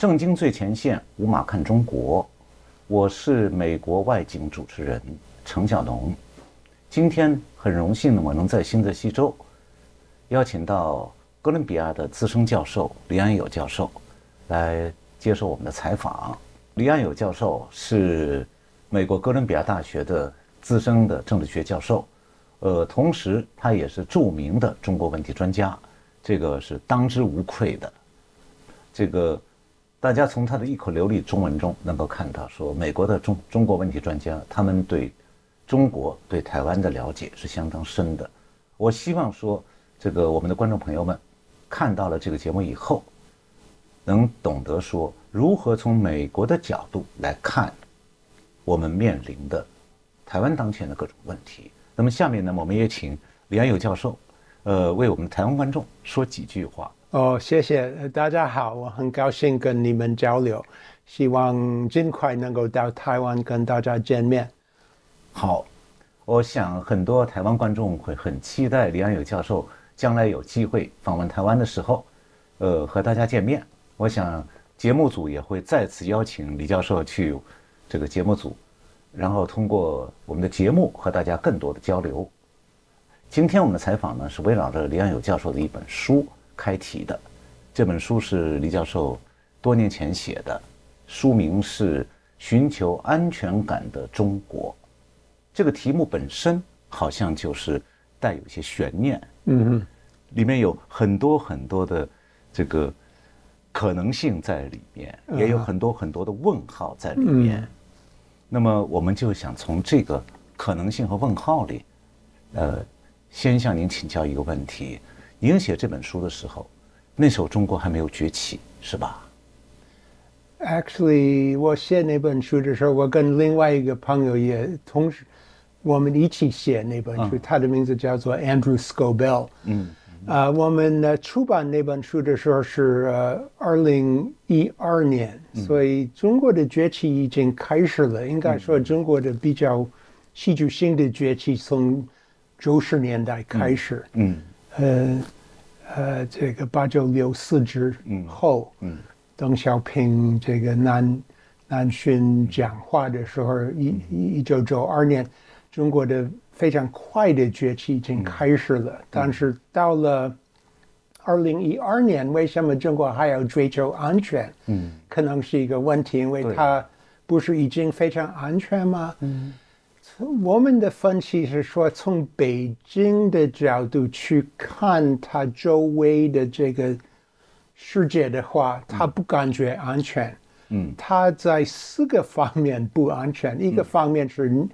正经最前线，无马看中国。我是美国外景主持人程小农。今天很荣幸呢，我能在新泽西州邀请到哥伦比亚的资深教授李安友教授来接受我们的采访。李安友教授是美国哥伦比亚大学的资深的政治学教授，呃，同时他也是著名的中国问题专家，这个是当之无愧的。这个大家从他的一口流利中文中能够看到，说美国的中中国问题专家，他们对中国对台湾的了解是相当深的。我希望说，这个我们的观众朋友们看到了这个节目以后，能懂得说如何从美国的角度来看我们面临的台湾当前的各种问题。那么下面呢，我们也请李安友教授，呃，为我们台湾观众说几句话。哦，谢谢大家好，我很高兴跟你们交流，希望尽快能够到台湾跟大家见面。好，我想很多台湾观众会很期待李安友教授将来有机会访问台湾的时候，呃，和大家见面。我想节目组也会再次邀请李教授去这个节目组，然后通过我们的节目和大家更多的交流。今天我们的采访呢是围绕着李安友教授的一本书。开题的这本书是李教授多年前写的，书名是《寻求安全感的中国》。这个题目本身好像就是带有一些悬念，嗯，里面有很多很多的这个可能性在里面，也有很多很多的问号在里面。那么，我们就想从这个可能性和问号里，呃，先向您请教一个问题。您写这本书的时候，那时候中国还没有崛起，是吧？Actually，我写那本书的时候，我跟另外一个朋友也同时，我们一起写那本书。他的名字叫做 Andrew Scobell。嗯。啊，我们呢出版那本书的时候是呃二零一二年，所以中国的崛起已经开始了。应该说，中国的比较戏剧性的崛起从九十年代开始。嗯。呃，呃，这个八九六四之后，嗯，邓小平这个南南巡讲话的时候，一一九九二年，中国的非常快的崛起已经开始了。但是到了二零一二年，为什么中国还要追求安全？嗯，可能是一个问题，因为它不是已经非常安全吗？嗯。我们的分析是说，从北京的角度去看它周围的这个世界的话，他不感觉安全。嗯，他在四个方面不安全。一个方面是，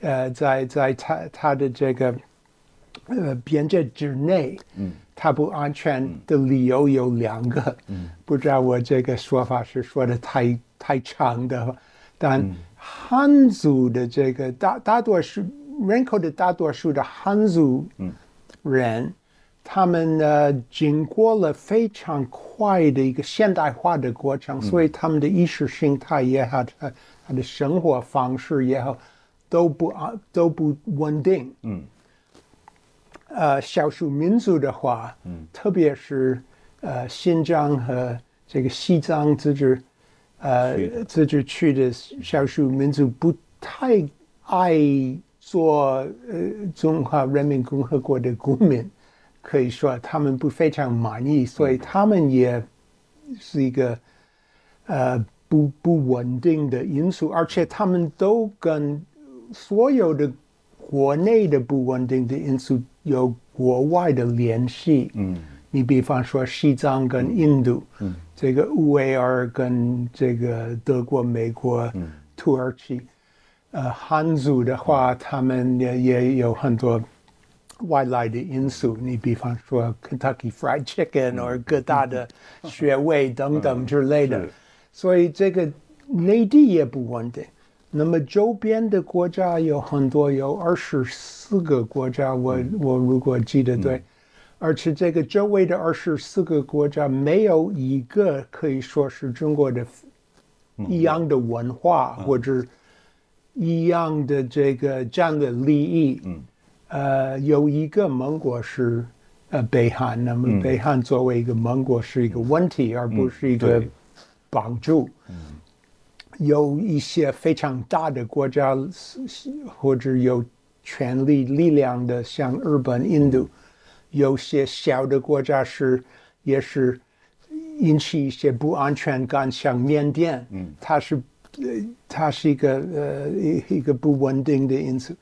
呃，在在他他的这个呃边界之内，嗯，他不安全的理由有两个。嗯，不知道我这个说法是说的太太长的，但。汉族的这个大大多数人口的大多数的汉族人，他们呢经过了非常快的一个现代化的过程，所以他们的意识形态也好，他他的生活方式也好，都不啊都不稳定。嗯，呃，少数民族的话，嗯，特别是呃新疆和这个西藏自治。呃，自治区的少数民族不太爱做呃中华人民共和国的公民，可以说他们不非常满意，所以他们也是一个呃不不稳定的因素，而且他们都跟所有的国内的不稳定的因素有国外的联系。嗯。你比方说西藏跟印度，嗯，这个乌维尔跟这个德国、美国、土耳其，呃，汉族的话，他们也也有很多外来的因素。你比方说 Kentucky Fried Chicken 或各大的穴位等等之类的，所以这个内地也不稳定。那么周边的国家有很多，有二十四个国家，我我如果记得对。而且这个周围的二十四个国家没有一个可以说是中国的一样的文化或者一样的这个战略利益。嗯，呃，有一个盟国是呃北韩，那么北韩作为一个盟国是一个问题，而不是一个帮助。嗯。有一些非常大的国家，或者有权力力量的，像日本、印度；有些小的国家是也是引起一些不安全感，像缅甸，嗯，它是呃，它是一个呃一一个不稳定的因素。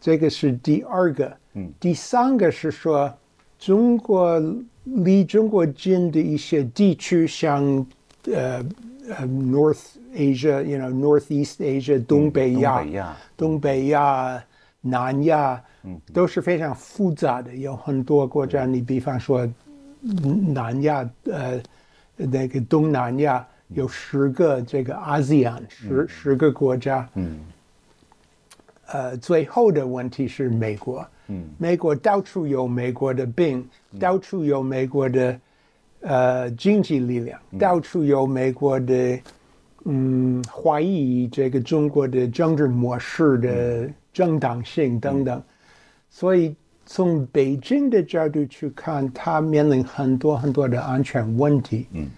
这个是第二个，嗯，第三个是说中国离中国近的一些地区，像呃呃 North。Asia, you know, Northeast Asia，东北亚，东北亚、南亚，都是非常复杂的，有很多国家。你比方说，南亚，呃，那个东南亚有十个这个 ASEAN，十十个国家。嗯。呃，最后的问题是美国。嗯。美国到处有美国的病，到处有美国的呃经济力量，到处有美国的。嗯，怀疑这个中国的政治模式的正当性等等，所以从北京的角度去看，它面临很多很多的安全问题。嗯，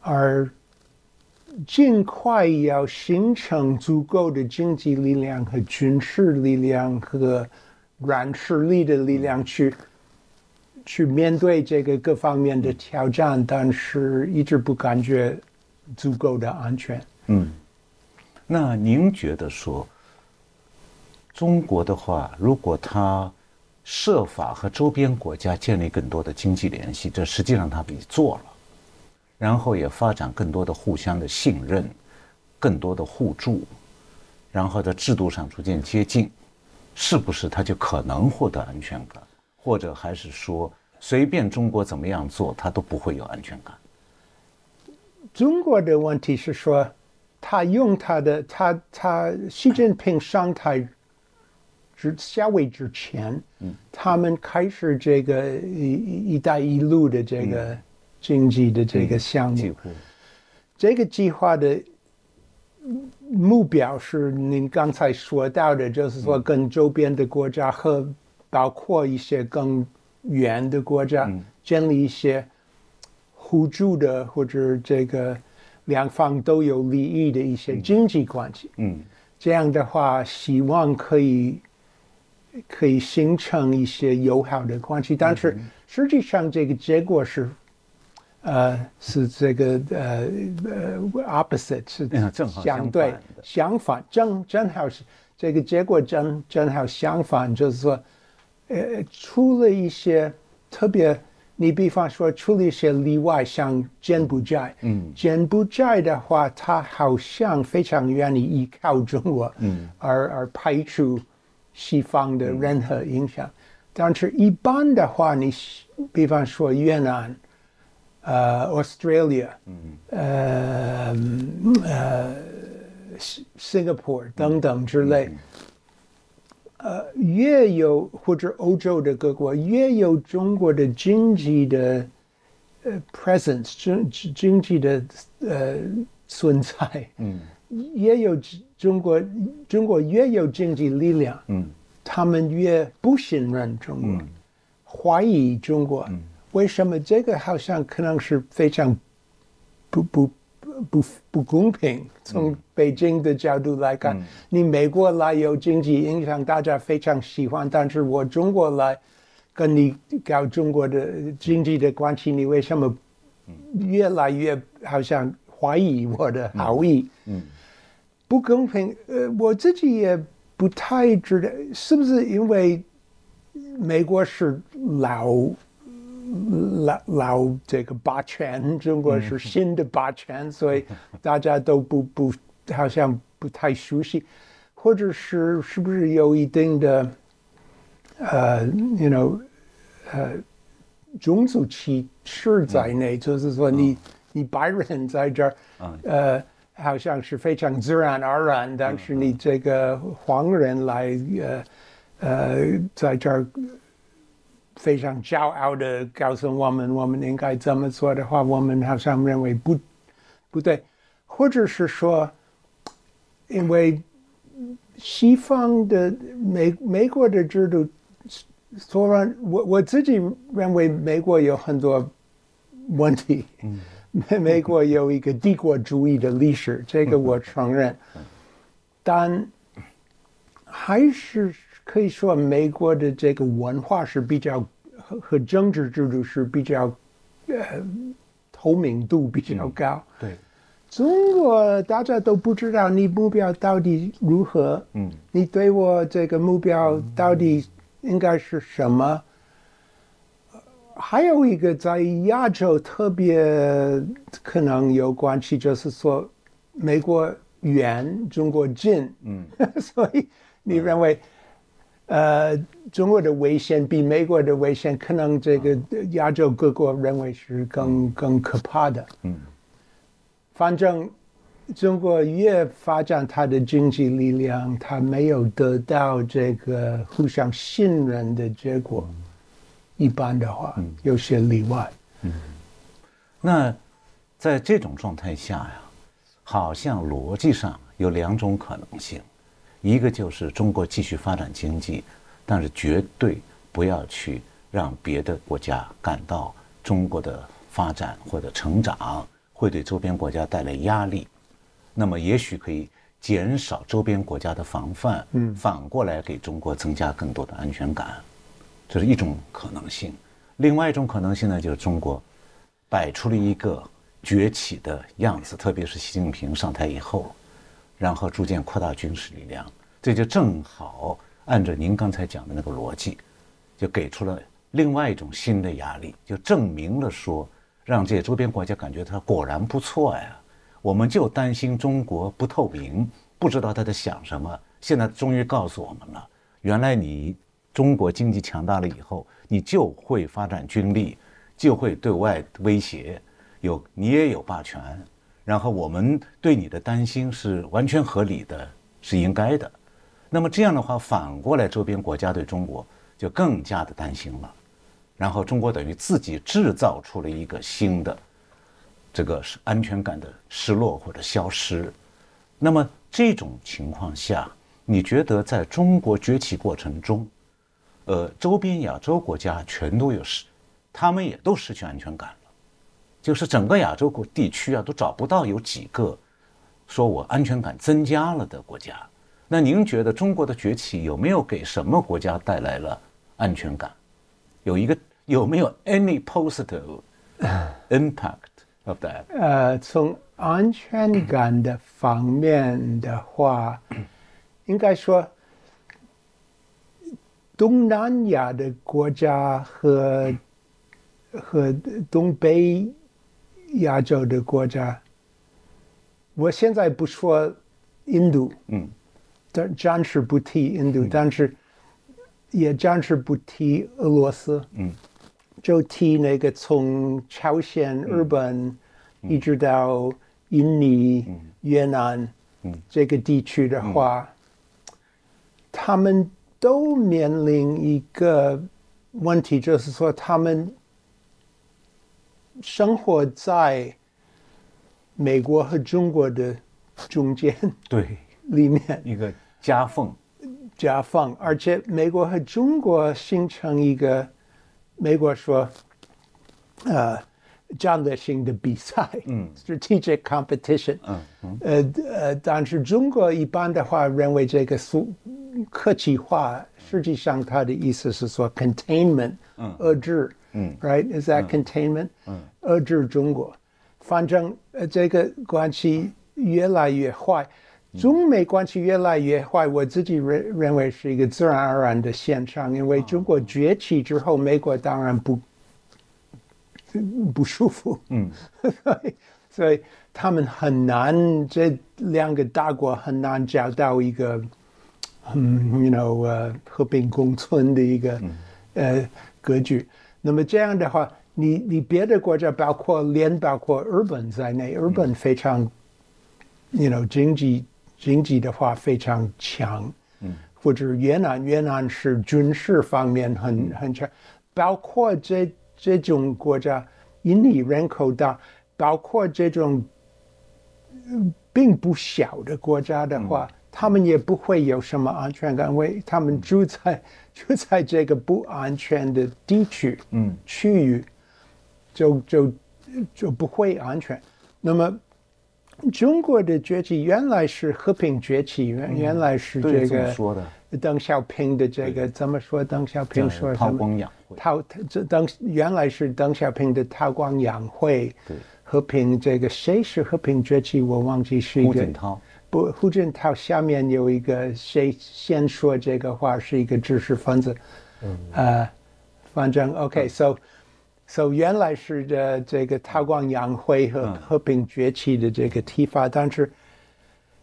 而尽快要形成足够的经济力量和军事力量和软实力的力量去去面对这个各方面的挑战，但是一直不感觉。足够的安全。嗯，那您觉得说，中国的话，如果他设法和周边国家建立更多的经济联系，这实际上他已做了，然后也发展更多的互相的信任，更多的互助，然后在制度上逐渐接近，是不是他就可能获得安全感？或者还是说，随便中国怎么样做，他都不会有安全感？中国的问题是说，他用他的他他习近平上台之下位之前，嗯，他们开始这个“一一带一路”的这个经济的这个项目，这个计划的目标是您刚才说到的，就是说跟周边的国家和包括一些更远的国家建立一些。互助的或者这个两方都有利益的一些经济关系，嗯，这样的话，希望可以可以形成一些友好的关系。但是实际上，这个结果是，呃，是这个呃呃 opposite 是正好相对相反，正正好是这个结果正正好相反，就是说，呃，出了一些特别。你比方说，出了一些例外，像柬埔寨，嗯，柬埔寨的话，他好像非常愿意依靠中国，嗯，而而排除西方的任何影响。但是，一般的话，你比方说越南，呃，Australia，嗯，呃，呃，Singapore 等等之类。呃，越有或者欧洲的各国越有中国的经济的呃 presence，经经济的呃存在，嗯，也有中国中国越有经济力量，嗯，他们越不信任中国，怀疑中国，为什么这个好像可能是非常不不。不不公平。从北京的角度来看，你美国来有经济影响，大家非常喜欢。但是我中国来跟你搞中国的经济的关系，你为什么越来越好像怀疑我的好意？嗯，不公平。呃，我自己也不太知道，是不是因为美国是老。老老这个霸权，中国是新的霸权，所以大家都不不好像不太熟悉，或者是是不是有一定的呃，you know，呃，种族歧视在内，就是说你你白人在这儿，呃，好像是非常自然而然，但是你这个黄人来呃呃在这儿。非常骄傲的告诉我们，我们应该这么做的话，我们好像认为不不对，或者是说，因为西方的美美国的制度，虽然我我自己认为美国有很多问题，美美国有一个帝国主义的历史，这个我承认，但还是可以说美国的这个文化是比较和和政治制度是比较呃透明度比较高。对，中国大家都不知道你目标到底如何，嗯，你对我这个目标到底应该是什么？还有一个在亚洲特别可能有关系，就是说美国远，中国近，嗯，所以你认为，呃，中国的危险比美国的危险，可能这个亚洲各国认为是更更可怕的，嗯，反正中国越发展它的经济力量，它没有得到这个互相信任的结果。一般的话，有些例外。嗯，那在这种状态下呀，好像逻辑上有两种可能性：一个就是中国继续发展经济，但是绝对不要去让别的国家感到中国的发展或者成长会对周边国家带来压力。那么，也许可以减少周边国家的防范，嗯，反过来给中国增加更多的安全感。这是一种可能性，另外一种可能性呢，就是中国摆出了一个崛起的样子，特别是习近平上台以后，然后逐渐扩大军事力量，这就正好按照您刚才讲的那个逻辑，就给出了另外一种新的压力，就证明了说，让这些周边国家感觉他果然不错呀。我们就担心中国不透明，不知道他在想什么，现在终于告诉我们了，原来你。中国经济强大了以后，你就会发展军力，就会对外威胁，有你也有霸权，然后我们对你的担心是完全合理的，是应该的。那么这样的话，反过来周边国家对中国就更加的担心了，然后中国等于自己制造出了一个新的这个是安全感的失落或者消失。那么这种情况下，你觉得在中国崛起过程中？呃，周边亚洲国家全都有失，他们也都失去安全感了。就是整个亚洲国地区啊，都找不到有几个说我安全感增加了的国家。那您觉得中国的崛起有没有给什么国家带来了安全感？有一个有没有 any positive impact of that？呃，从安全感的方面的话，应该说。东南亚的国家和和东北亚洲的国家，我现在不说印度，嗯，暂暂时不提印度，但是也暂时不提俄罗斯，嗯，就提那个从朝鲜、日本一直到印尼、越南，嗯，这个地区的话，他们。都面临一个问题，就是说他们生活在美国和中国的中间，对，里面一个夹缝，夹缝，而且美国和中国形成一个，美国说，呃。战略性的比赛，嗯，strategic competition，嗯嗯，呃呃，但是中国一般的话认为这个苏客气话，实际上它的意思是说 containment，嗯，遏制，嗯，right，is that containment，嗯，遏制中国，反正呃这个关系越来越坏，中美关系越来越坏，我自己认认为是一个自然而然的现象，因为中国崛起之后，美国当然不。不舒服，嗯，所 以所以他们很难，这两个大国很难找到一个，嗯，you know，呃，和平共存的一个呃格局。那么这样的话，你你别的国家，包括连包括日本在内，日本非常，you know，经济经济的话非常强，嗯，或者越南，越南是军事方面很很强，包括这。这种国家，印尼人口大，包括这种并不小的国家的话，他们也不会有什么安全感，因为他们住在 住在这个不安全的地区，嗯，区域，就就就不会安全。那么中国的崛起原来是和平崛起，原原来是这个说的。邓小平的这个怎么说？邓小平说韬光养晦。韬这邓原来是邓小平的韬光养晦。对。和平这个谁是和平崛起？我忘记是一个。胡锦涛。不，胡锦涛下面有一个谁先说这个话是一个知识分子。嗯。呃，反正 OK，so。So 原来是的这个韬光养晦和和平崛起的这个提法，但是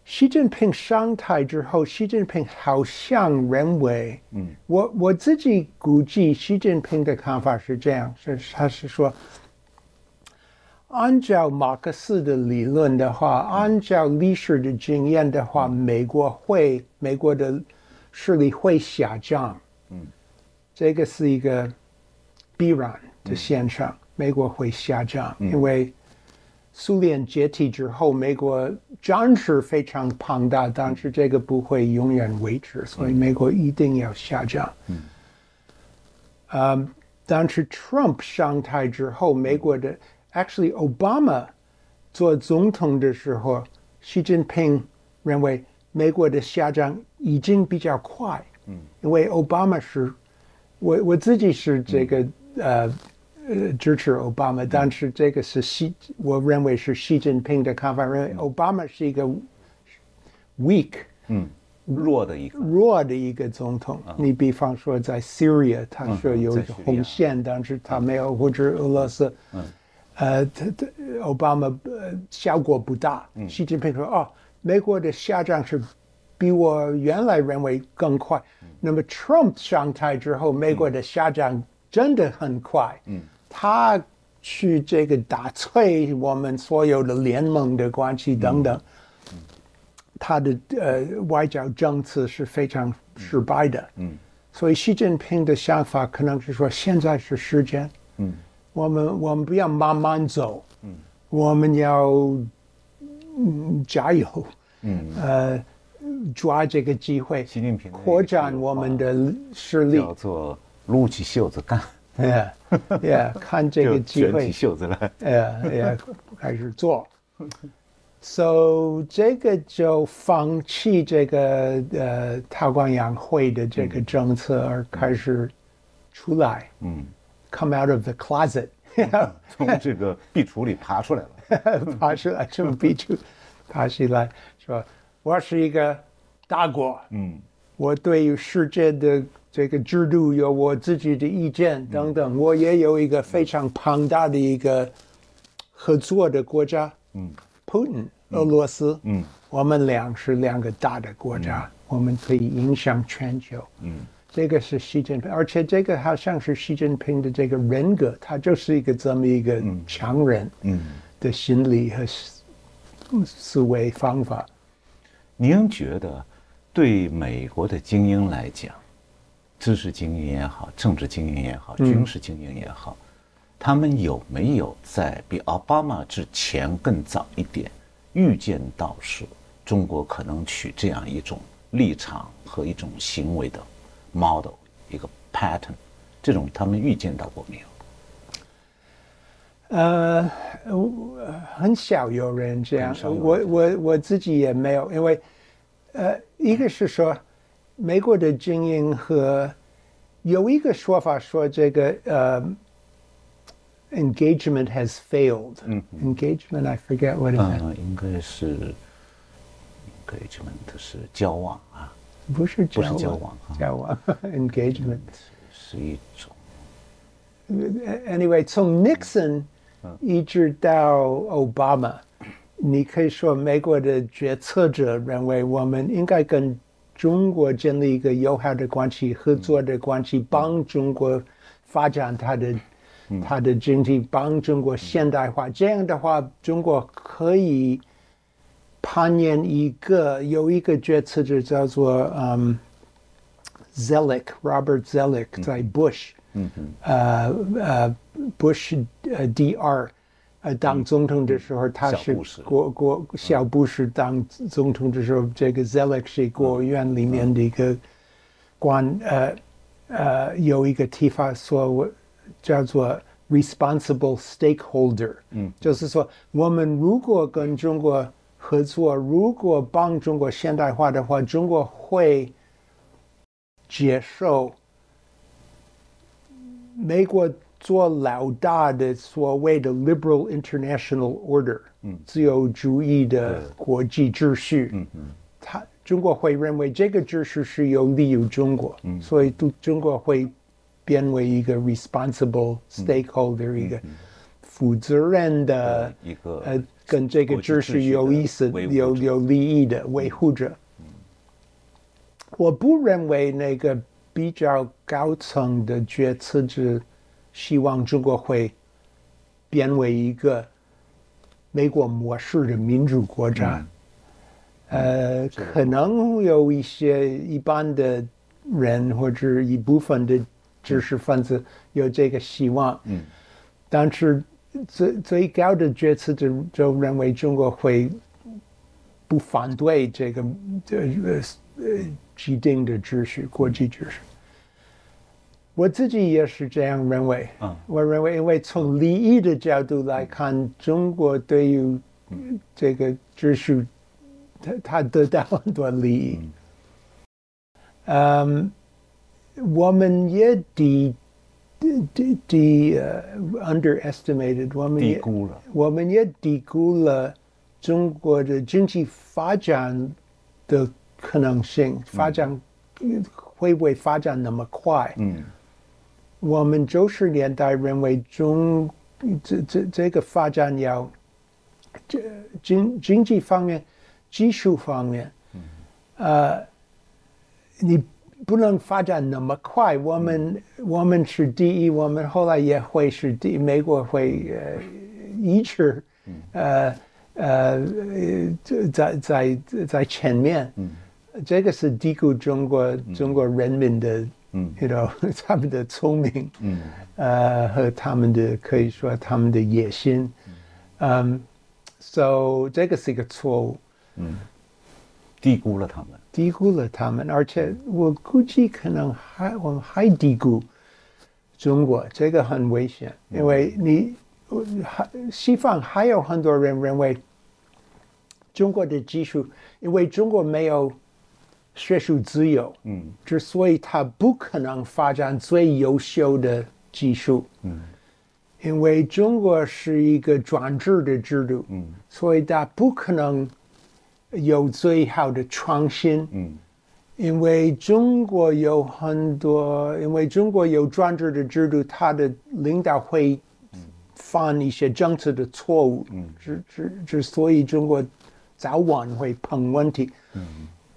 习近平上台之后，习近平好像认为，嗯，我我自己估计，习近平的看法是这样，是他是说，按照马克思的理论的话，按照历史的经验的话，美国会美国的势力会下降，嗯，这个是一个必然。的现象，美国会下降，因为苏联解体之后，美国战事非常庞大，但是这个不会永远维持，所以美国一定要下降。嗯，啊，但是 Trump 上台之后，美国的 actually Obama 做总统的时候，习近平认为美国的下降已经比较快。嗯，因为 Obama 是，我我自己是这个呃。呃，支持奥巴马，但是这个是习，我认为是习近平的看法，认为奥巴马是一个 weak，嗯，弱的一个弱的一个总统。你比方说在 Syria，他说有红线，但是他没有，或者俄罗斯，嗯，呃，他他奥巴马呃效果不大。习近平说，哦，美国的下降是比我原来认为更快。那么 Trump 上台之后，美国的下降真的很快。嗯。他去这个打碎我们所有的联盟的关系等等，他的呃外交政策是非常失败的。嗯，所以习近平的想法可能是说，现在是时间。嗯，我们我们不要慢慢走。嗯，我们要嗯加油。嗯，呃，抓这个机会，习近平扩展我们的势力，叫做撸起袖子干。哎呀，看这个机会，卷起袖子来，哎呀，开始做。So 这个就放弃这个呃韬光养晦的这个政策，而开始出来。嗯，come out of the closet，从这个壁橱里爬出来了，爬出来从壁橱 爬起来，说我是一个大国。嗯，我对于世界的。这个制度有我自己的意见等等，我也有一个非常庞大的一个合作的国家，嗯，Putin，俄罗斯，嗯，我们俩是两个大的国家，我们可以影响全球，嗯，这个是习近平，而且这个好像是习近平的这个人格，他就是一个这么一个强人，嗯，的心理和思维方法。您觉得对美国的精英来讲？知识精英也好，政治精英也好，军事精英也好，他们有没有在比奥巴马之前更早一点预见到是中国可能取这样一种立场和一种行为的 model 一个 pattern？这种他们预见到过没有？呃，很少有人这样。我我我自己也没有，因为呃，一个是说。美国的精英和有一个说法说这个呃，engagement has failed。嗯，engagement I forget what it is。嗯，应该是 engagement 是交往啊，不是不是交往啊，交往 engagement 是一种。Anyway，从 Nixon 一直到 Obama，你可以说美国的决策者认为我们应该跟中国建立一个友好的关系、合作的关系，帮中国发展它的它的经济，帮中国现代化。这样的话，中国可以攀岩一个有一个决策者叫做嗯，Zelik Robert Zelik 在 Bush，呃呃 Bush 呃第二。呃，当总统的时候，他是国国小布什当总统的时候，这个 Zelig 是国务院里面的一个官，呃呃，有一个提法说，我叫做 responsible stakeholder，嗯，就是说，我们如果跟中国合作，如果帮中国现代化的话，中国会接受美国做老大的所谓的 liberal international order，嗯，自由主义的国际秩序，嗯。嗯，他中国会认为这个秩序是有利于中国，嗯，所以都中国会。变为一个 responsible stakeholder，一个负责任的一个呃，跟这个秩序有意思、有有利益的维护者。我不认为那个比较高层的决策者希望中国会变为一个美国模式的民主国家。呃，可能有一些一般的人或者一部分的。知识分子有这个希望，嗯，但是最最高的决策者就认为中国会不反对这个呃呃既定的秩序、国际秩序。我自己也是这样认为，嗯，我认为，因为从利益的角度来看，中国对于这个秩序，他他得到很多利益，嗯。我们也低低低呃 underestimated，我们也低估了，我们也低估了中国的经济发展的可能性，发展会不会发展那么快？嗯，我们九十年代认为中这这这个发展要这经经济方面、技术方面，呃，你。不能发展那么快。我们我们是第一，我们后来也会是第，美国会呃一直呃呃在在在前面。这个是低估中国中国人民的，嗯，you know 他们的聪明，嗯，呃和他们的可以说他们的野心，嗯，so 这个是一个错误，嗯，低估了他们。低估了他们，而且我估计可能还我们还低估中国，这个很危险，因为你还西方还有很多人认为中国的技术，因为中国没有学术自由，嗯，之所以它不可能发展最优秀的技术，嗯，因为中国是一个专制的制度，嗯，所以它不可能。有最好的创新，嗯，因为中国有很多，因为中国有专制的制度，他的领导会犯一些政策的错误，嗯，之之之所以中国早晚会碰问题，嗯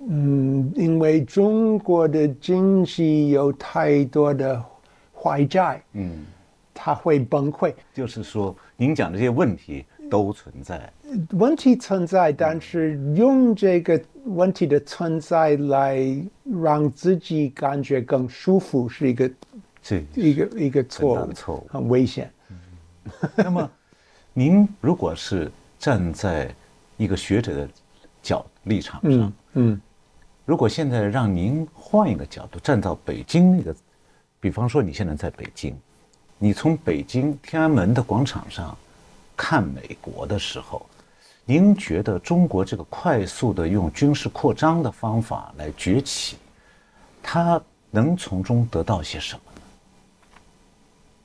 嗯，因为中国的经济有太多的坏债，嗯，它会崩溃。就是说，您讲的这些问题。都存在问题存在，但是用这个问题的存在来让自己感觉更舒服，是一个是一个一个错误，错误很危险。那么，您如果是站在一个学者的角立场上，嗯，如果现在让您换一个角度，站到北京那个，比方说你现在在北京，你从北京天安门的广场上。看美国的时候，您觉得中国这个快速的用军事扩张的方法来崛起，它能从中得到些什么呢？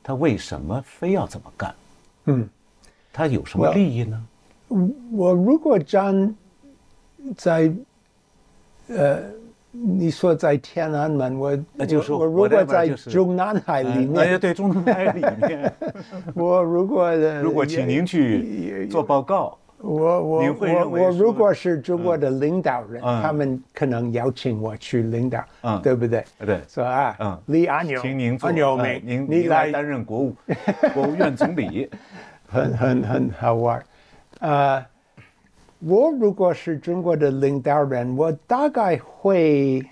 他为什么非要这么干？嗯，他有什么利益呢？我如果站在呃。你说在天安门，我那就是我如果在中南海里面，哎对，中南海里面，我如果 如果请您去做报告，我我我我如果是中国的领导人，他们可能邀请我去领导，嗯，对不对？对，是吧？嗯，李阿牛，请您阿牛美，您您来担任国务国务院总理，很很很好玩，啊。我如果是中国的领导人，我大概会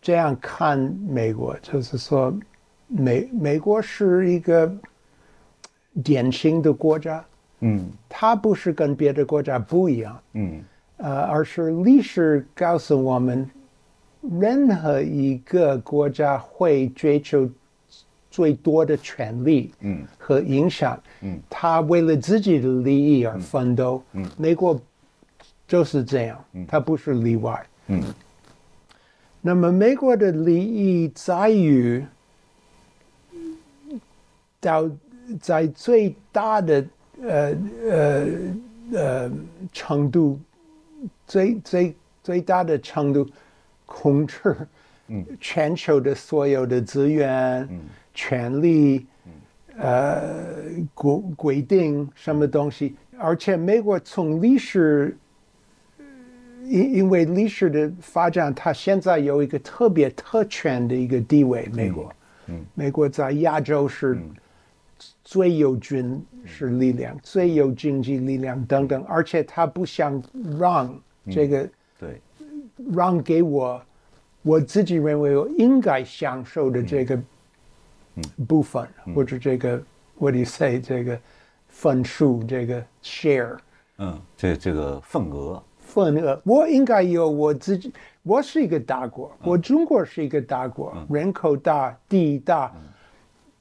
这样看美国，就是说，美美国是一个典型的国家，嗯，它不是跟别的国家不一样，嗯，呃，而是历史告诉我们，任何一个国家会追求。最多的权利嗯和影响。嗯，他为了自己的利益而奋斗。嗯，美国就是这样，他不是例外。嗯那么美国的利益在于，到在最大的呃呃呃程度，最最最大的程度控制全球的所有的资源、权利，呃规规定什么东西，而且美国从历史。因因为历史的发展，它现在有一个特别特权的一个地位。美国，嗯。美国在亚洲是最有军事力量、最有经济力量等等，而且他不想让这个对，让给我我自己认为我应该享受的这个部分，或者这个 what do you say 这个分数这个 share。嗯，这这个份额，份额，我应该有我自己。我是一个大国，我中国是一个大国，人口大，地大，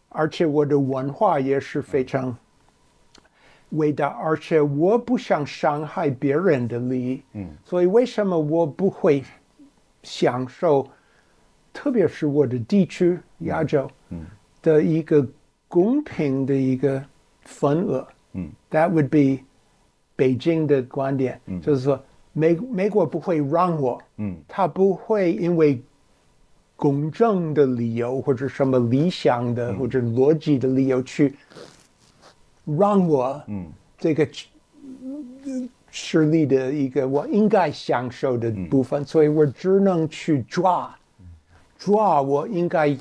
而且我的文化也是非常伟大，而且我不想伤害别人的利益。嗯，所以为什么我不会享受，特别是我的地区亚洲，嗯，的一个公平的一个份额？嗯，That would be 北京的观点，嗯。就是说美美国不会让我，嗯。他不会因为公正的理由或者什么理想的、或者逻辑的理由去让我，嗯。这个呃势力的一个我应该享受的部分，所以我只能去抓抓我应该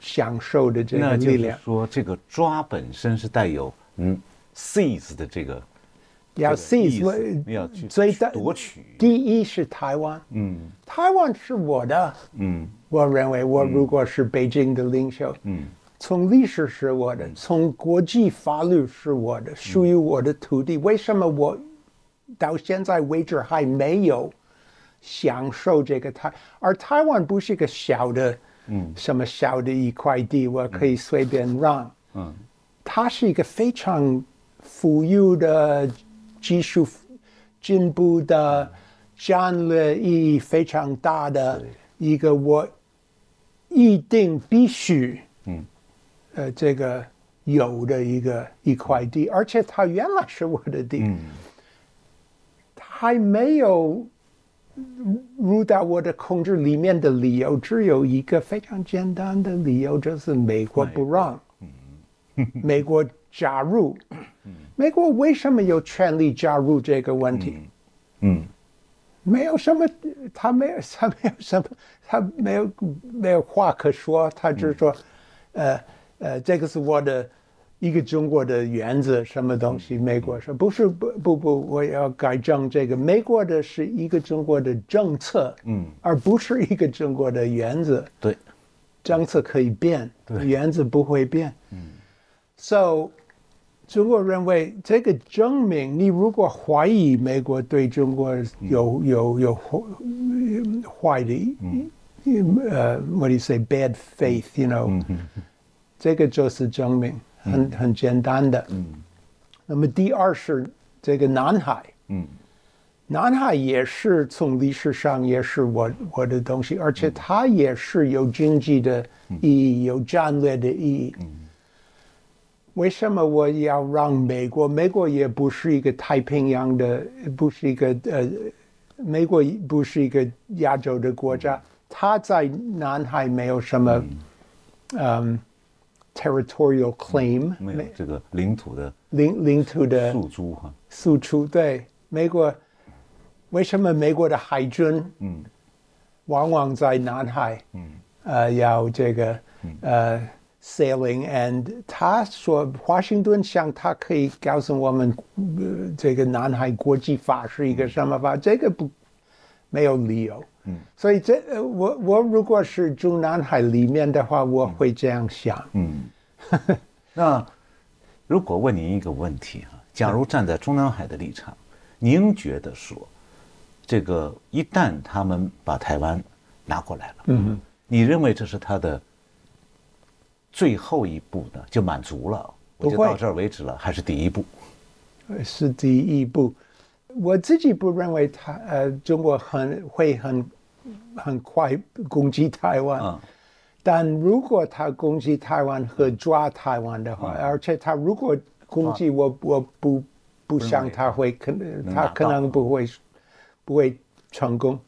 享受的这个力量。说，这个抓本身是带有嗯 seize 的这个要 seize 我思要去最大夺取，第一是台湾，嗯台湾是我的。嗯我认为，我如果是北京的领袖，嗯从历史是我的，从国际法律是我的，属于我的土地。为什么我到现在为止还没有享受这个台？而台湾不是一个小的，嗯。什么小的一块地，我可以随便让。嗯。它是一个非常富有的技术进步的、战略意义非常大的一个，我一定必须，嗯，呃，这个有的一个一块地，而且它原来是我的地，嗯。还没有入到我的控制里面的理由，只有一个非常简单的理由，就是美国不让。美国。加入，美国为什么有权利加入这个问题？嗯。没有什么，他没有，他没有什么，他没有没有话可说，他只说，呃呃，这个是我的一个中国的原则，什么东西？美国说不是，不不不，我要改正这个，美国的是一个中国的政策，嗯，而不是一个中国的原则。对，政策可以变，对。原则不会变。嗯，so 中国认为这个证明，你如果怀疑美国对中国有有有坏坏的，呃，what do you say bad faith，you know，这个就是证明，很很简单的。那么第二是这个南海，嗯。南海也是从历史上也是我我的东西，而且它也是有经济的意义，有战略的意义。为什么我要让美国？美国也不是一个太平洋的，不是一个呃，美国不是一个亚洲的国家，它在南海没有什么嗯 territorial claim，没有这个领土的领领土的诉诸哈，诉诸对。美国，为什么美国的海军嗯。往往在南海，嗯，呃，要这个呃 sailing，and 他说华盛顿想他可以告诉我们，呃，这个南海国际法是一个什么法？这个不没有理由，嗯，所以这呃我我如果是中南海里面的话，我会这样想，嗯。那如果问您一个问题啊，假如站在中南海的立场，您觉得说，这个一旦他们把台湾拿过来了，嗯，你认为这是他的最后一步呢就满足了，我就到这儿为止了，还是第一步？是第一步。我自己不认为他呃，中国很会很很快攻击台湾。但如果他攻击台湾和抓台湾的话，而且他如果攻击我，我不不想他会可能他可能不会不会成功。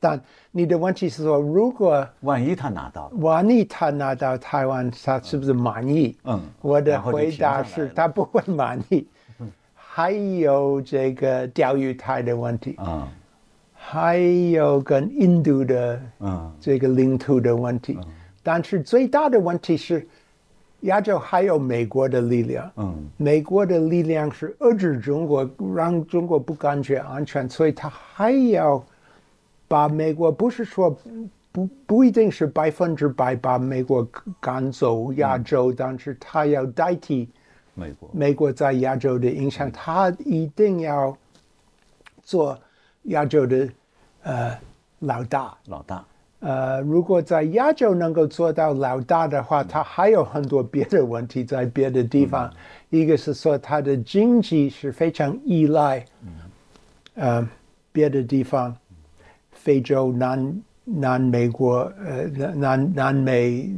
但你的问题是说，如果万一他拿到，万一他拿到台湾，他是不是满意？嗯，我的回答是他不会满意。还有这个钓鱼台的问题。啊。还有跟印度的这个领土的问题，但是最大的问题是，亚洲还有美国的力量。嗯，美国的力量是遏制中国，让中国不感觉安全，所以他还要把美国不是说不不一定是百分之百把美国赶走亚洲，但是他要代替美国。美国在亚洲的影响，他一定要做亚洲的。呃，老大，老大。呃，如果在亚洲能够做到老大的话，他还有很多别的问题在别的地方。一个是说他的经济是非常依赖，呃，别的地方，非洲、南南美国、呃，南南美、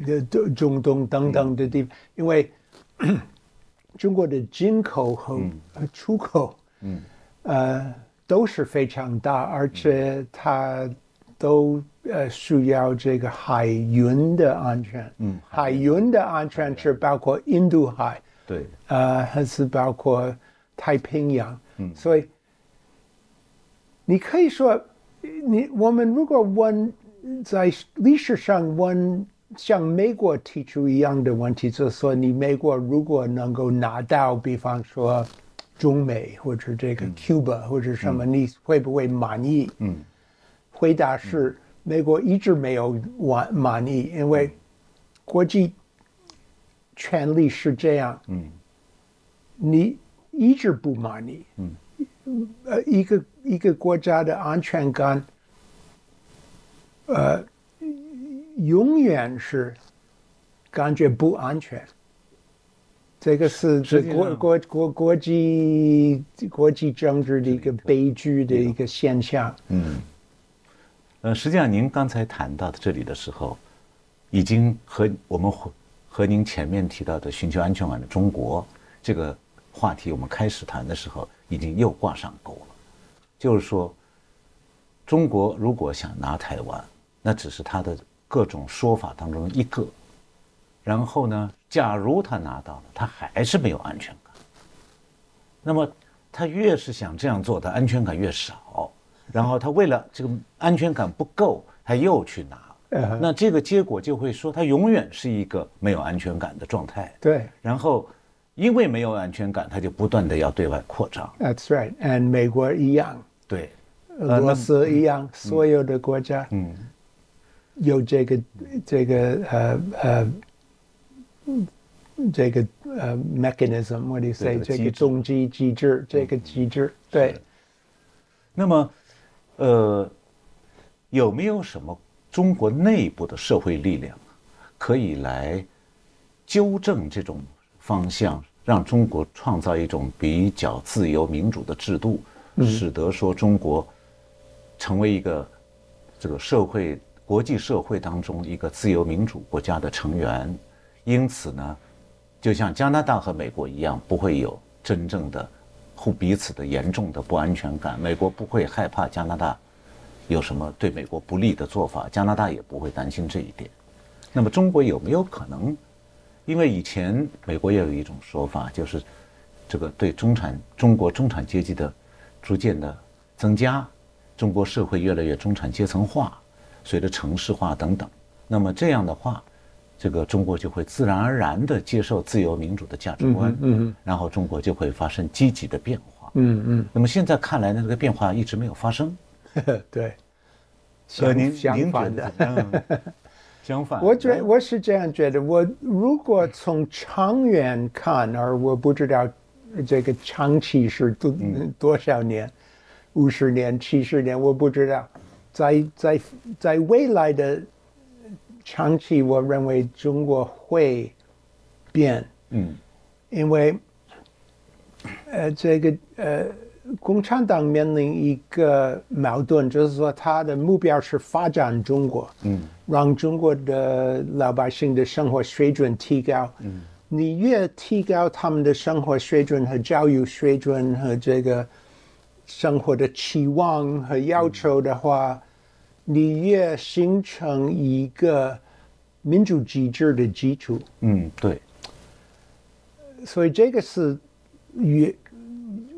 中东等等的地方，因为中国的进口和出口，嗯，呃。都是非常大，而且它都呃需要这个海运的安全。嗯，海运的安全是包括印度海，对，呃，还是包括太平洋。嗯，所以你可以说，你我们如果问在历史上问像美国提出一样的问题，就是说你美国如果能够拿到，比方说。中美或者这个 Cuba 或者什么，你会不会满意？嗯，回答是美国一直没有完满意，因为国际权力是这样。嗯，你一直不满意。嗯，呃，一个一个国家的安全感，呃，永远是感觉不安全。这个是这国国国国际国际政治的一个悲剧的一个现象。嗯，呃，实际上您刚才谈到的这里的时候，已经和我们和和您前面提到的寻求安全感的中国这个话题，我们开始谈的时候，已经又挂上钩了。就是说，中国如果想拿台湾，那只是他的各种说法当中一个。然后呢？假如他拿到了，他还是没有安全感。那么他越是想这样做，他安全感越少。然后他为了这个安全感不够，他又去拿。那这个结果就会说，他永远是一个没有安全感的状态。对。然后因为没有安全感，他就不断的要对外扩张。That's right. And 美国一样。对。俄罗斯一样，所有的国家。嗯。有这个这个呃呃。这个呃，mechanism，我得 say 这个动机机制，这个机制对。那么，呃，有没有什么中国内部的社会力量可以来纠正这种方向，让中国创造一种比较自由民主的制度，使得说中国成为一个这个社会国际社会当中一个自由民主国家的成员？因此呢，就像加拿大和美国一样，不会有真正的互彼此的严重的不安全感。美国不会害怕加拿大有什么对美国不利的做法，加拿大也不会担心这一点。那么中国有没有可能？因为以前美国也有一种说法，就是这个对中产中国中产阶级的逐渐的增加，中国社会越来越中产阶层化，随着城市化等等。那么这样的话。这个中国就会自然而然地接受自由民主的价值观，嗯嗯然后中国就会发生积极的变化，嗯嗯。那么现在看来呢，这个变化一直没有发生，对。和您相反的，相反。我觉我是这样觉得，我如果从长远看，而我不知道这个长期是多多少年，五十年、七十年，我不知道，在在在未来的。长期我认为中国会变，嗯，因为呃，这个呃，共产党面临一个矛盾，就是说他的目标是发展中国，嗯，让中国的老百姓的生活水准提高，嗯，你越提高他们的生活水准和教育水准和这个生活的期望和要求的话。你越形成一个民主机制的基础，嗯，对。所以这个是越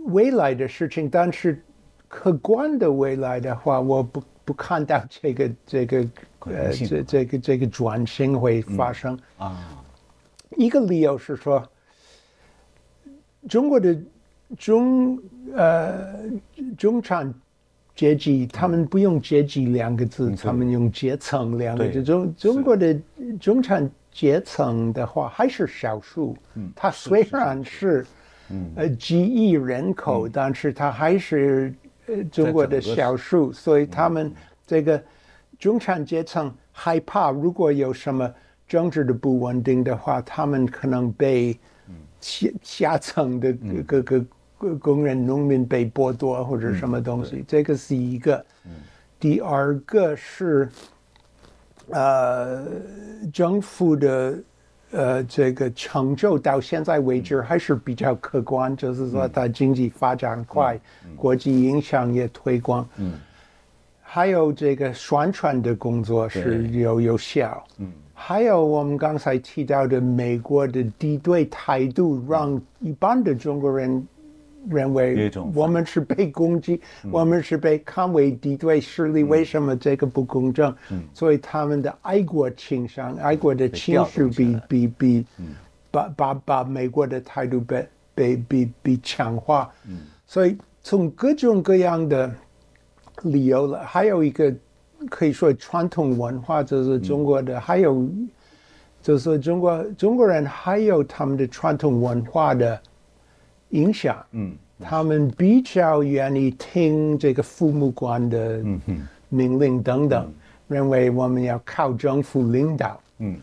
未来的事情，但是客观的未来的话，我不不看到这个这个呃这这个这个转型会发生啊。一个理由是说，中国的中呃中产。阶级，他们不用阶级两个字，他们用阶层两个字。中中国的中产阶层的话，还是少数。嗯，他虽然是，呃几亿人口，但是他还是呃中国的少数。所以他们这个中产阶层害怕，如果有什么政治的不稳定的话，他们可能被下下层的各个。工人、农民被剥夺或者什么东西，这个是一个。第二个是，呃，政府的呃这个成就到现在为止还是比较客观，就是说它经济发展快，国际影响也推广。嗯。还有这个宣传的工作是有有效。嗯。还有我们刚才提到的美国的敌对态度，让一般的中国人。认为我们是被攻击，我们是被看为敌对势力，为什么这个不公正？所以他们的爱国倾向、爱国的情绪比比比，把把把美国的态度被被被被强化。所以从各种各样的理由了，还有一个可以说传统文化就是中国的，还有就是中国中国人还有他们的传统文化的。影响，嗯，他们比较愿意听这个父母官的命令等等，认为我们要靠政府领导，嗯，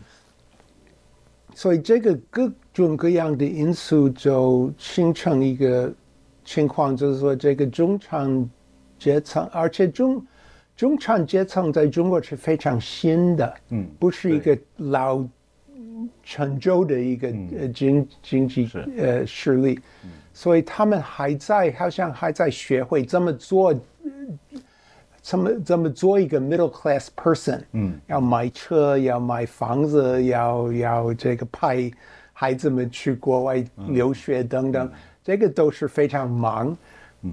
所以这个各种各样的因素就形成一个情况，就是说这个中产阶层，而且中中产阶层在中国是非常新的，嗯，不是一个老陈旧的一个呃经经济呃势力。所以他们还在，好像还在学会怎么做，怎么怎么做一个 middle class person。嗯，要买车，要买房子，要要这个派孩子们去国外留学等等，这个都是非常忙，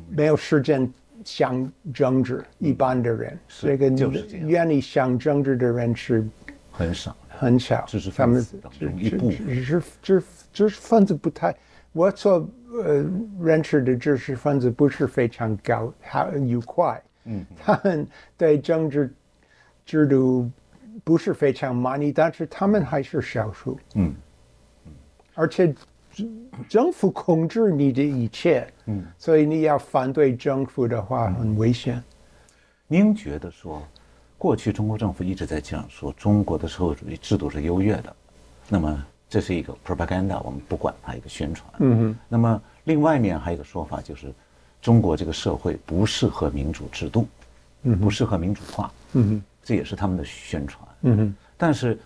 没有时间想政治。一般的人，这个愿意想政治的人是很少很少。知识分子当中一部分，知识知知识分子不太，我所。呃，认识的知识分子不是非常高，好愉快。嗯，他们对政治制度不是非常满意，但是他们还是少数。嗯，而且政府控制你的一切。嗯，所以你要反对政府的话，很危险。您觉得说，过去中国政府一直在讲说中国的社会主义制度是优越的，那么？这是一个 propaganda，我们不管它一个宣传。嗯哼。那么另外面还有一个说法，就是中国这个社会不适合民主制度，嗯，不适合民主化。嗯哼。这也是他们的宣传。嗯哼。但是，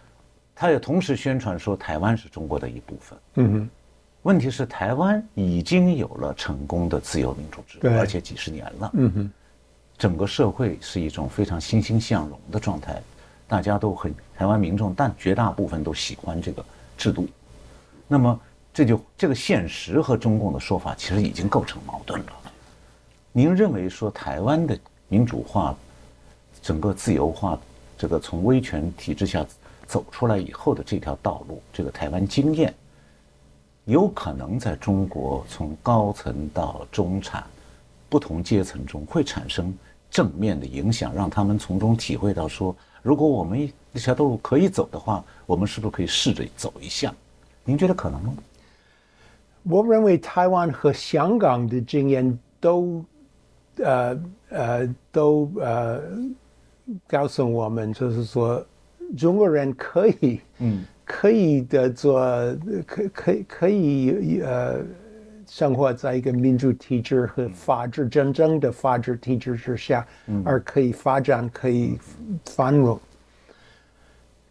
他也同时宣传说台湾是中国的一部分。嗯哼。问题是台湾已经有了成功的自由民主制度，而且几十年了。嗯哼。整个社会是一种非常欣欣向荣的状态，大家都很台湾民众，但绝大部分都喜欢这个。制度，那么这就这个现实和中共的说法其实已经构成矛盾了。您认为说台湾的民主化、整个自由化，这个从威权体制下走出来以后的这条道路，这个台湾经验，有可能在中国从高层到中产不同阶层中会产生正面的影响，让他们从中体会到说。如果我们一条道路可以走的话，我们是不是可以试着走一下？您觉得可能吗？我认为台湾和香港的经验都，呃呃，都呃，告诉我们，就是说，中国人可以，嗯，可以的做，可可可以呃，生活在一个民主体制和法治真正的法治体制之下，而可以发展，可以繁荣。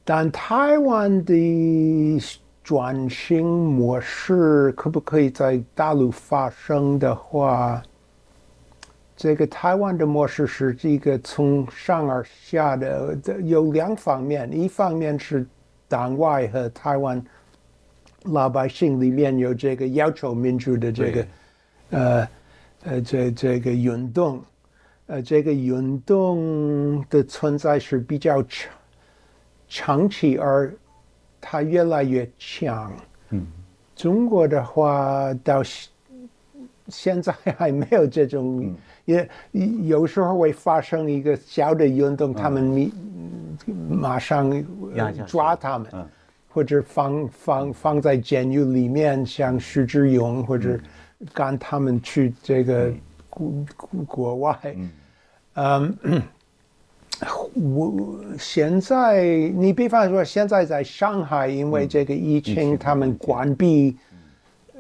但台湾的转型模式可不可以在大陆发生的话？这个台湾的模式是一个从上而下的，有两方面，一方面是党外和台湾老百姓里面有这个要求民主的这个，呃呃，这这个运动，呃，这个运动的存在是比较长长期，而它越来越强。嗯，中国的话到现在还没有这种。也有时候会发生一个小的运动，他们马上抓他们，或者放放放在监狱里面，像徐志勇或者赶他们去这个国国外。嗯，我现在你比方说现在在上海，因为这个疫情，他们关闭。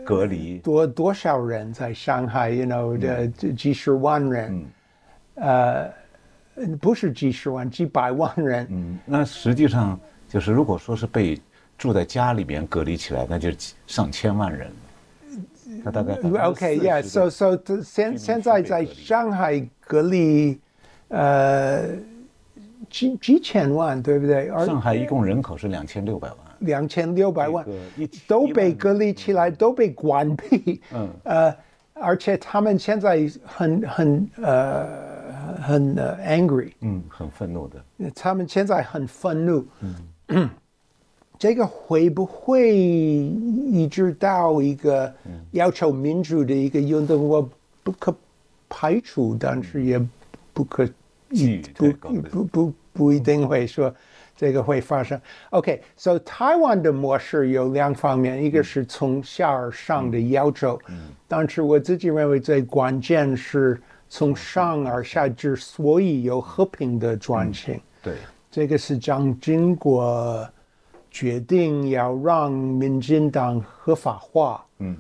隔离。多多少人在上海？You know，的几十万人，呃，不是几十万，几百万人。嗯，那实际上就是，如果说是被住在家里边隔离起来，那就上千万人。他大概 OK，Yeah，So So，现现在在上海隔离，呃，几几千万，对不对？上海一共人口是两千六百万。两千六百万都被隔离起来，都被关闭。嗯，呃，而且他们现在很很呃很 angry，嗯，很愤怒的。他们现在很愤怒。嗯，这个会不会一直到一个要求民主的一个运动？我不可排除，但是也不可不不不不一定会说。这个会发生。OK，so 台湾的模式有两方面，一个是从下而上的要求，但是我自己认为最关键是从上而下，之所以有和平的转型。对，这个是张经国决定要让民进党合法化。嗯，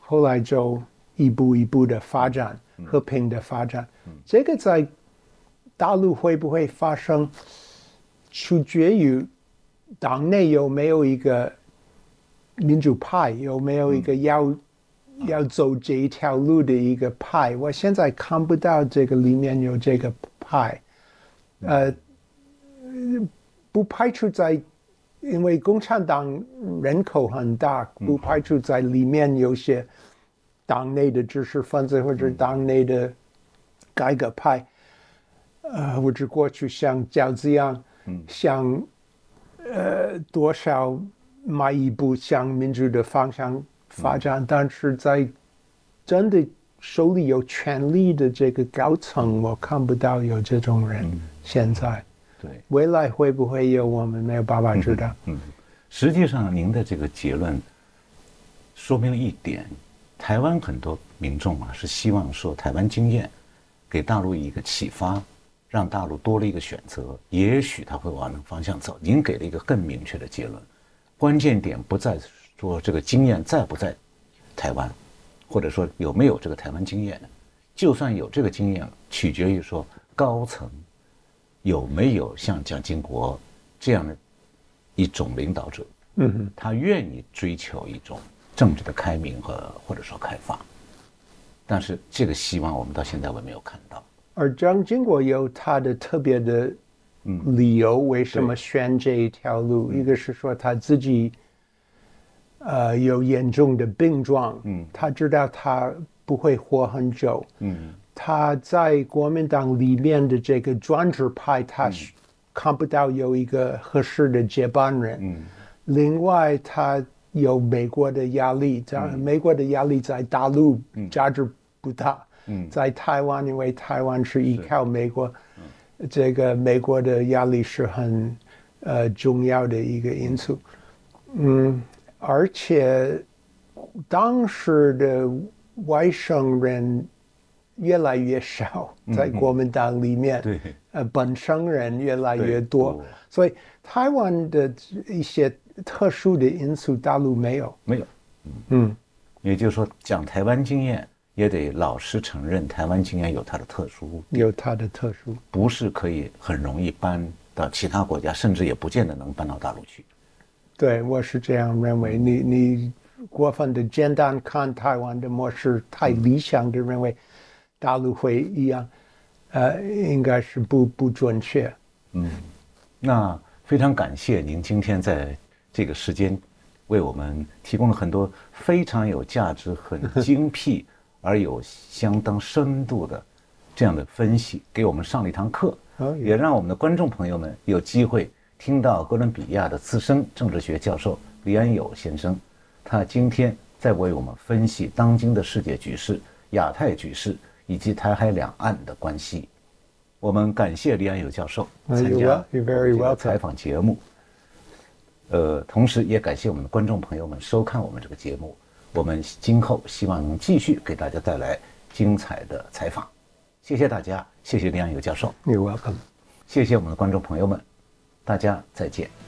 后来就一步一步的发展，和平的发展。这个在大陆会不会发生？取决于党内有没有一个民主派，有没有一个要要走这一条路的一个派。我现在看不到这个里面有这个派，呃，不排除在，因为共产党人口很大，不排除在里面有些党内的知识分子或者党内的改革派，呃，或者过去像饺子一样。像呃多少迈一步向民主的方向发展，但是在真的手里有权力的这个高层，我看不到有这种人。现在，对未来会不会有，我们没有办法知道。嗯，实际上您的这个结论说明了一点：台湾很多民众啊是希望说台湾经验给大陆一个启发。让大陆多了一个选择，也许他会往那个方向走。您给了一个更明确的结论，关键点不在说这个经验在不在台湾，或者说有没有这个台湾经验就算有这个经验，取决于说高层有没有像蒋经国这样的一种领导者，嗯哼，他愿意追求一种政治的开明和或者说开放。但是这个希望我们到现在我没有看到。而蒋经国有他的特别的理由，为什么选这一条路？一个是说他自己，呃，有严重的病状，嗯，他知道他不会活很久，嗯，他在国民党里面的这个专制派，他看不到有一个合适的接班人，嗯，另外他有美国的压力，在美国的压力在大陆价值不大。在台湾，因为台湾是依靠美国，这个美国的压力是很呃重要的一个因素。嗯，而且当时的外省人越来越少，在国民党里面，对，呃，本省人越来越多多，所以台湾的一些特殊的因素，大陆没有。没有。嗯，也就是说，讲台湾经验，也得老实承认，台湾经验有它的特殊，有它的特殊。不是可以很容易搬到其他国家，甚至也不见得能搬到大陆去。对，我是这样认为。你你过分的简单看台湾的模式，太理想的认为大陆会一样，呃，应该是不不准确。嗯那非常感谢您今天在这个时间为我们提供了很多非常有价值、很精辟而有相当深度的这样的分析，给我们上了一堂课哦，也让我们的观众朋友们有机会听到哥伦比亚的资深政治学教授李安友先生，他今天在为我们分析当今的世界局势、亚太局势以及台海两岸的关系。我们感谢李安友教授呃参加 very 这个 welcome 采访节目。呃，同时也感谢我们的观众朋友们收看我们这个节目。我们今后希望能继续给大家带来精彩的采访。谢谢大家，谢谢李安友教授，You're welcome. 谢谢我们的观众朋友们，大家再见。